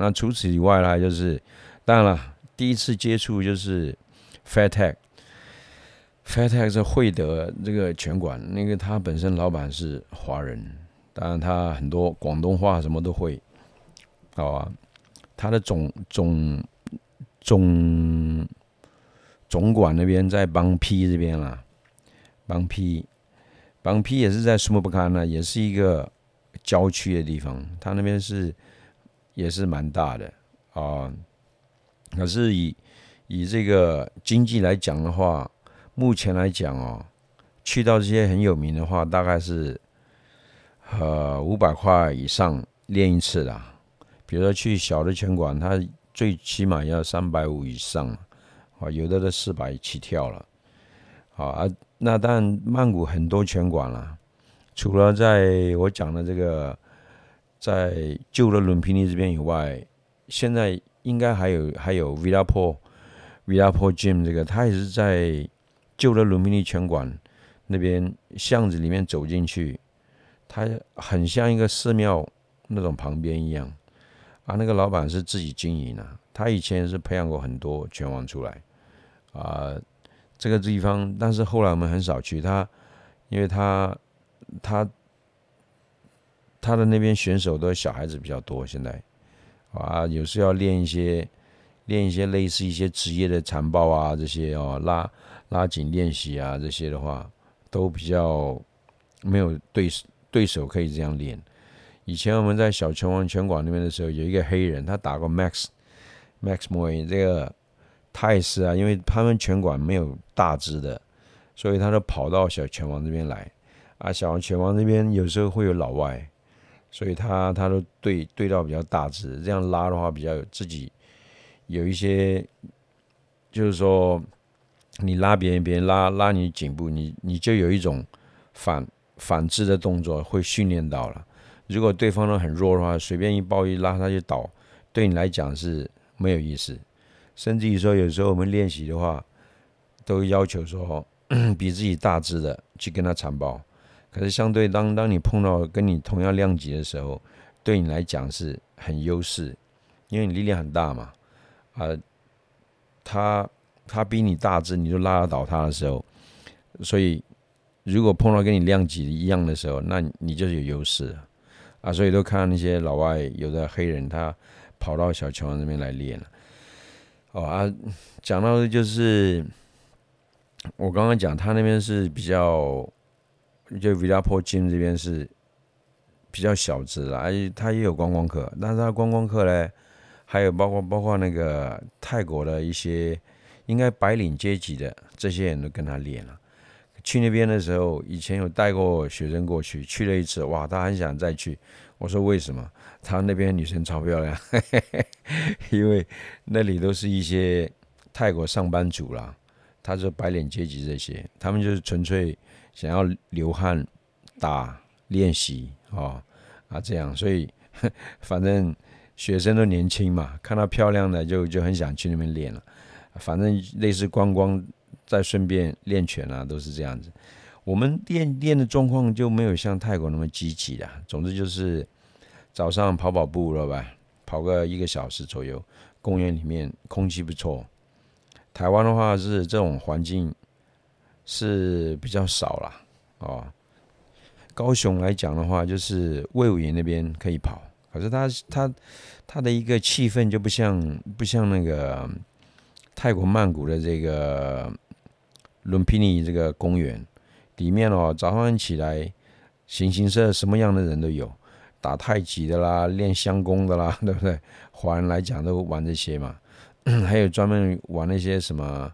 那除此以外呢，就是当然了，第一次接触就是 Fairtech，Fairtech 是惠德这个拳馆，那个他本身老板是华人，当然他很多广东话什么都会，好啊，他的总总总总管那边在邦 P 这边啦，邦 P。邦 P 也是在苏木布坎呢，也是一个郊区的地方。他那边是也是蛮大的啊。可是以以这个经济来讲的话，目前来讲哦，去到这些很有名的话，大概是呃五百块以上练一次啦。比如说去小的拳馆，它最起码要三百五以上啊，有的都四百起跳了。啊。那当然，曼谷很多拳馆啦，除了在我讲的这个在旧的伦皮尼这边以外，现在应该还有还有 Villa Po Villa Po Gym 这个，它也是在旧的伦皮尼拳馆那边巷子里面走进去，它很像一个寺庙那种旁边一样啊。那个老板是自己经营的，他以前是培养过很多拳王出来啊。这个地方，但是后来我们很少去他，因为他他他的那边选手都小孩子比较多，现在啊，有时要练一些练一些类似一些职业的残暴啊这些哦，拉拉紧练习啊这些的话，都比较没有对对手可以这样练。以前我们在小拳王拳馆那边的时候，有一个黑人，他打过 Max Max Moy 这个。他也是啊，因为他们拳馆没有大只的，所以他都跑到小拳王这边来啊。小拳王这边有时候会有老外，所以他他都对对到比较大只，这样拉的话比较有自己有一些，就是说你拉别人，别人拉拉你颈部，你你就有一种反反制的动作会训练到了。如果对方都很弱的话，随便一抱一拉他就倒，对你来讲是没有意思。甚至于说，有时候我们练习的话，都要求说 比自己大只的去跟他缠包。可是相对当当你碰到跟你同样量级的时候，对你来讲是很优势，因为你力量很大嘛。啊，他他比你大只，你就拉得倒他的时候，所以如果碰到跟你量级一样的时候，那你就是有优势啊。所以都看到那些老外有的黑人，他跑到小球那边来练了。哦啊，讲到的就是我刚刚讲，他那边是比较，就 Villa Po Gym 这边是比较小资啦，而且他也有观光客，但是他观光客呢，还有包括包括那个泰国的一些应该白领阶级的这些人都跟他练了。去那边的时候，以前有带过学生过去，去了一次，哇，他很想再去。我说为什么？他那边女生超漂亮，因为那里都是一些泰国上班族啦，他是白领阶级这些，他们就是纯粹想要流汗打练习哦啊这样，所以 反正学生都年轻嘛，看到漂亮的就就很想去那边练了，反正类似观光再顺便练拳啊，都是这样子。我们练练的状况就没有像泰国那么积极的。总之就是早上跑跑步了吧，跑个一个小时左右。公园里面空气不错。台湾的话是这种环境是比较少啦。哦。高雄来讲的话，就是魏武营那边可以跑，可是它它它的一个气氛就不像不像那个泰国曼谷的这个伦皮尼这个公园。里面哦，早上起来，形形色色什么样的人都有，打太极的啦，练相功的啦，对不对？华人来讲都玩这些嘛，还有专门玩那些什么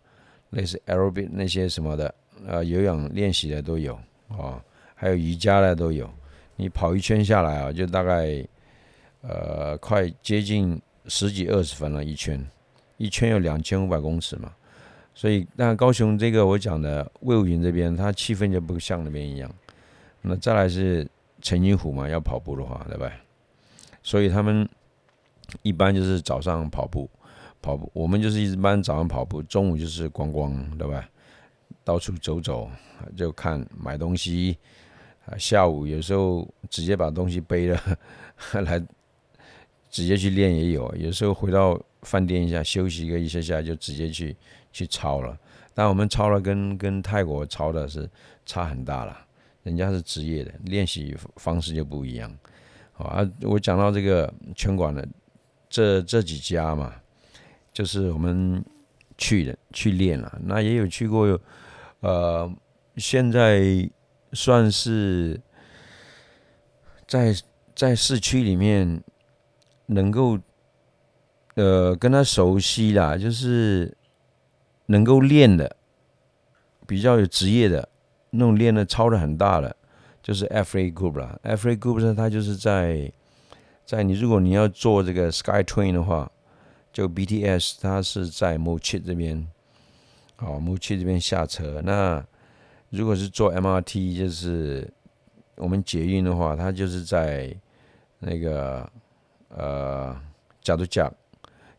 类似 aerobic 那些什么的，呃，有氧练习的都有哦，还有瑜伽的都有。你跑一圈下来啊，就大概呃快接近十几二十分了，一圈，一圈有两千五百公尺嘛。所以，那高雄这个我讲的魏武营这边，它气氛就不像那边一样。那再来是陈金虎嘛，要跑步的话，对吧？所以他们一般就是早上跑步，跑步。我们就是一般早上跑步，中午就是观光，对吧？到处走走，就看买东西。啊，下午有时候直接把东西背了 来，直接去练也有，有时候回到饭店一下休息个一下下就直接去去抄了。但我们抄了跟跟泰国抄的是差很大了，人家是职业的，练习方式就不一样。好啊，我讲到这个拳馆的这这几家嘛，就是我们去的去练了，那也有去过，呃，现在算是在在市区里面。能够，呃，跟他熟悉啦，就是能够练的，比较有职业的，那种练的超的很大的，就是 F A Group 啦。F A Group 呢，它就是在在你如果你要做这个 Sky Train 的话，就 B T S，它是在 m o c h i 这边，好 m o c h i 这边下车。那如果是坐 M R T，就是我们捷运的话，它就是在那个。呃，加多加，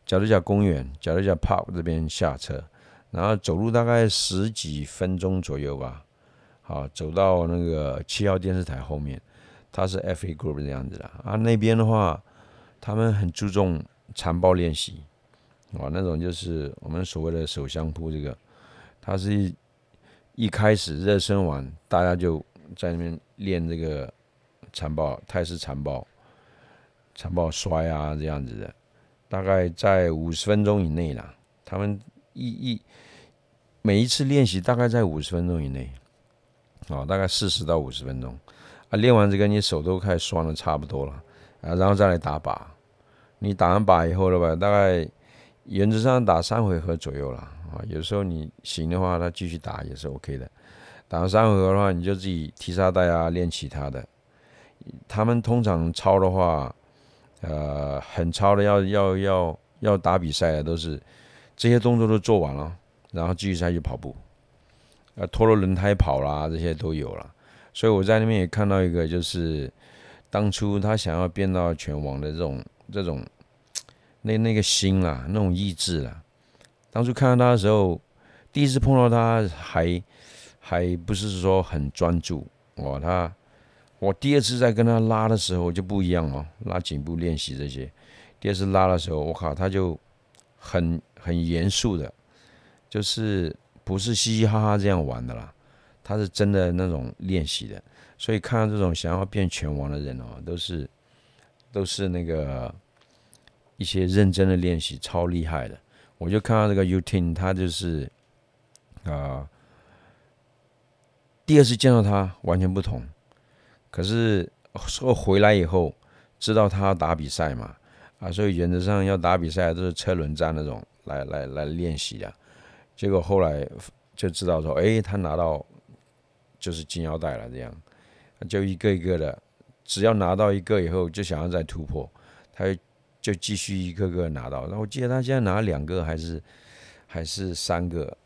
加多加公园，加多加 Park 这边下车，然后走路大概十几分钟左右吧。好，走到那个七号电视台后面，它是 FA Group 这样子的啊。那边的话，他们很注重残暴练习，啊，那种就是我们所谓的手相扑这个，他是一开始热身完，大家就在那边练这个残暴泰式残暴。残暴摔啊，这样子的，大概在五十分钟以内啦。他们一一每一次练习大概在五十分钟以内，哦，大概四十到五十分钟啊。练完这个，你手都开始酸的差不多了啊，然后再来打靶。你打完靶以后了吧，大概原则上打三回合左右了啊。有时候你行的话，他继续打也是 OK 的。打三回合的话，你就自己踢沙袋啊，练其他的。他们通常操的话。呃，很超的，要要要要打比赛的，都是这些动作都做完了，然后继续再去跑步，呃，拖了轮胎跑啦，这些都有了。所以我在那边也看到一个，就是当初他想要变到拳王的这种这种 那那个心啦，那种意志啦。当初看到他的时候，第一次碰到他还还不是说很专注哇，他。我第二次在跟他拉的时候就不一样哦，拉颈部练习这些。第二次拉的时候，我靠，他就很很严肃的，就是不是嘻嘻哈哈这样玩的啦，他是真的那种练习的。所以看到这种想要变拳王的人哦，都是都是那个一些认真的练习，超厉害的。我就看到这个 U Tin，他就是啊，第二次见到他完全不同。可是说回来以后，知道他要打比赛嘛，啊，所以原则上要打比赛都是车轮战那种来来来练习的。结果后来就知道说，哎，他拿到就是金腰带了，这样就一个一个的，只要拿到一个以后，就想要再突破，他就继续一个个拿到。然后我记得他现在拿两个还是还是三个，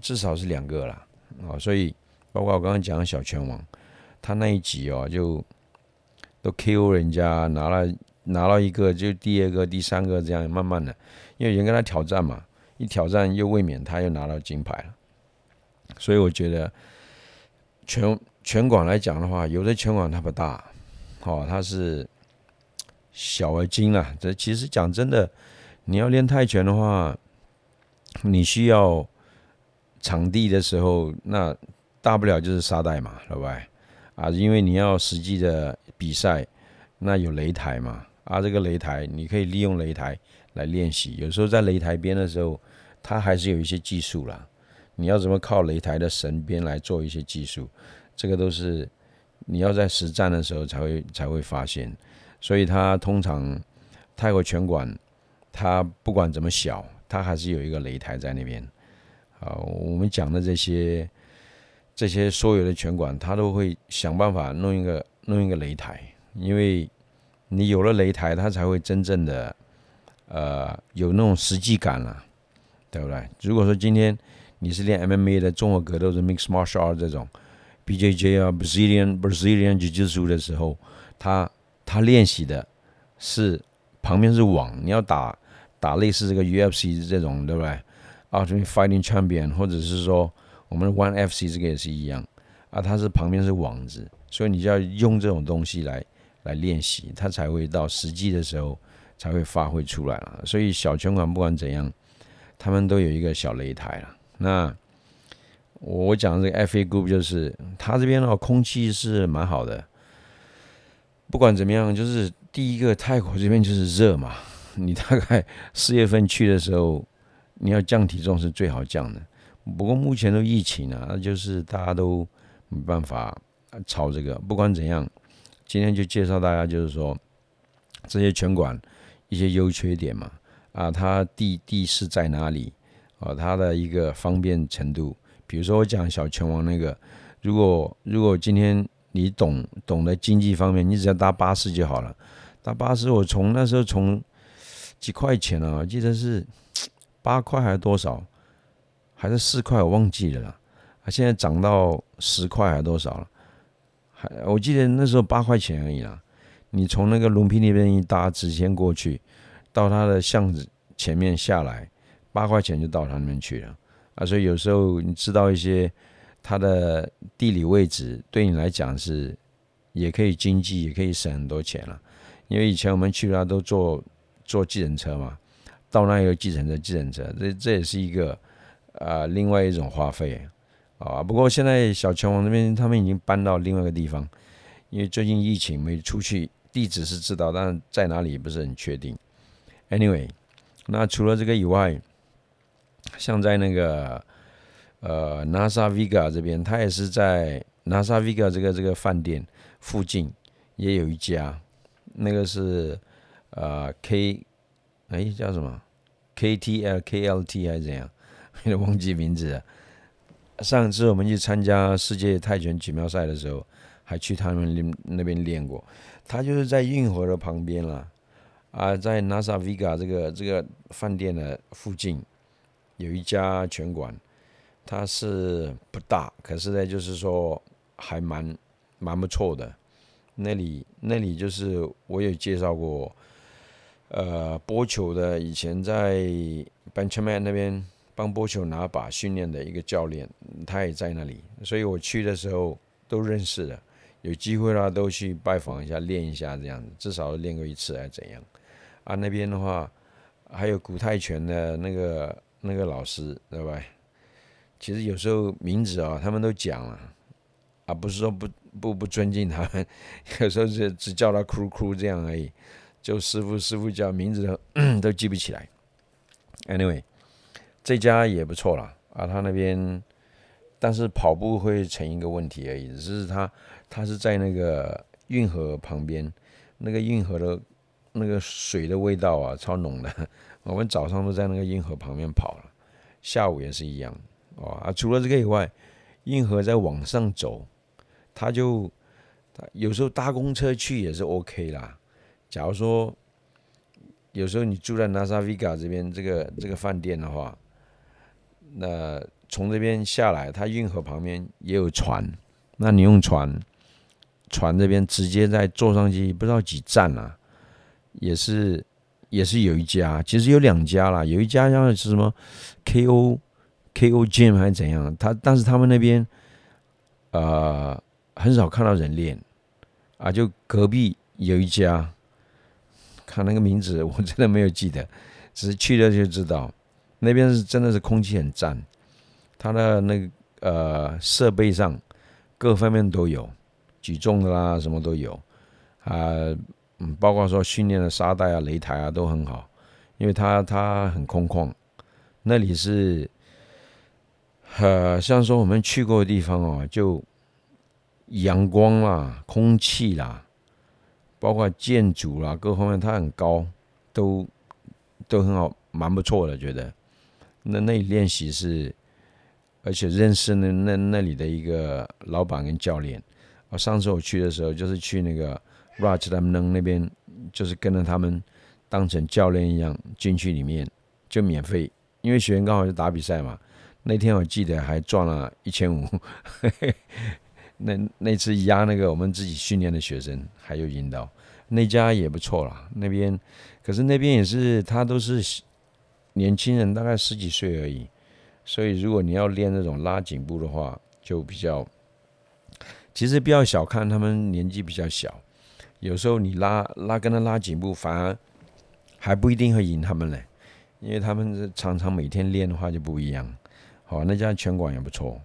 至少是两个啦，啊，所以包括我刚刚讲的小拳王。他那一集哦，就都 KO 人家，拿了拿到一个，就第二个、第三个这样，慢慢的，因为人跟他挑战嘛，一挑战又未免他又拿到金牌了，所以我觉得拳拳馆来讲的话，有的拳馆它不大，哦，它是小而精啊。这其实讲真的，你要练泰拳的话，你需要场地的时候，那大不了就是沙袋嘛，对不对？啊，因为你要实际的比赛，那有擂台嘛？啊，这个擂台你可以利用擂台来练习。有时候在擂台边的时候，它还是有一些技术啦。你要怎么靠擂台的神边来做一些技术？这个都是你要在实战的时候才会才会发现。所以它通常泰国拳馆，它不管怎么小，它还是有一个擂台在那边。啊，我们讲的这些。这些所有的拳馆，他都会想办法弄一个弄一个擂台，因为你有了擂台，他才会真正的呃有那种实际感了，对不对？如果说今天你是练 MMA 的综合格斗的 Mixed Martial Art 这种 BJJ 啊 Brazilian Brazilian Jiu-Jitsu 的时候，他他练习的是旁边是网，你要打打类似这个 UFC 这种，对不对？Ultimate Fighting Champion，或者是说。我们的 One FC 这个也是一样啊，它是旁边是网子，所以你就要用这种东西来来练习，它才会到实际的时候，才会发挥出来了。所以小拳馆不管怎样，他们都有一个小擂台了。那我讲的这个 FA Group 就是，它这边的话空气是蛮好的。不管怎么样，就是第一个泰国这边就是热嘛。你大概四月份去的时候，你要降体重是最好降的。不过目前都疫情啊，那就是大家都没办法炒这个。不管怎样，今天就介绍大家，就是说这些拳馆一些优缺点嘛。啊，它地地势在哪里？啊，它的一个方便程度。比如说我讲小拳王那个，如果如果今天你懂懂得经济方面，你只要搭巴士就好了。搭巴士，我从那时候从几块钱啊，我记得是八块还是多少，还是四块，我忘记了啦。啊，现在涨到十块还是多少了？还我记得那时候八块钱而已啦。你从那个龙平那边一搭直线过去，到他的巷子前面下来，八块钱就到他那边去了。啊，所以有时候你知道一些它的地理位置，对你来讲是也可以经济，也可以省很多钱了。因为以前我们去那都坐坐计程车嘛，到那有计程车，计程车，这这也是一个啊另外一种花费啊。不过现在小拳王那边他们已经搬到另外一个地方，因为最近疫情没出去，地址是知道，但在哪里不是很确定。Anyway，那除了这个以外。像在那个呃 NASA Vega 这边，它也是在 NASA Vega 这个这个饭店附近也有一家，那个是呃 K 哎叫什么 KTL KLT 还是怎样，有点忘记名字了。上次我们去参加世界泰拳锦标赛的时候，还去他们那那边练过。他就是在运河的旁边了啊，在 NASA Vega 这个这个饭店的附近。有一家拳馆，它是不大，可是呢，就是说还蛮蛮不错的。那里那里就是我有介绍过，呃，波球的以前在 Benchman 那边帮波球拿把训练的一个教练，他也在那里，所以我去的时候都认识的。有机会啦，都去拜访一下，练一下这样子，至少练过一次还是怎样。啊，那边的话还有古泰拳的那个。那个老师对吧？其实有时候名字啊，他们都讲了，啊，不是说不不不尊敬他们，有时候是只叫他“哭哭”这样而已，就师傅师傅叫名字都 都记不起来。Anyway，这家也不错啦，啊，他那边，但是跑步会成一个问题而已，只是他他是在那个运河旁边，那个运河的那个水的味道啊，超浓的。我们早上都在那个运河旁边跑了，下午也是一样哦啊。除了这个以外，运河在往上走，他就他有时候搭公车去也是 OK 啦。假如说有时候你住在 NASA Vega 这边这个这个饭店的话，那从这边下来，它运河旁边也有船，那你用船船这边直接再坐上去，不知道几站啊，也是。也是有一家，其实有两家啦。有一家像是什么 KO KO Gym 还是怎样，他但是他们那边呃很少看到人练啊。就隔壁有一家，看那个名字 我真的没有记得，只是去了就知道，那边是真的是空气很赞，他的那个呃设备上各方面都有，举重的啦什么都有啊。嗯，包括说训练的沙袋啊、擂台啊都很好，因为它它很空旷，那里是，呃，像说我们去过的地方哦，就阳光啦、空气啦，包括建筑啦各方面，它很高，都都很好，蛮不错的，觉得。那那里练习是，而且认识那那那里的一个老板跟教练。我，上次我去的时候就是去那个。Raj 他们能那边就是跟着他们当成教练一样进去里面就免费，因为学员刚好就打比赛嘛。那天我记得还赚了一千五，那那次压那个我们自己训练的学生还有引导，那家也不错啦。那边可是那边也是他都是年轻人，大概十几岁而已，所以如果你要练那种拉颈部的话，就比较其实不要小看他们年纪比较小。有时候你拉拉跟他拉颈部，反而还不一定会赢他们嘞，因为他们常常每天练的话就不一样。好，那家拳馆也不错。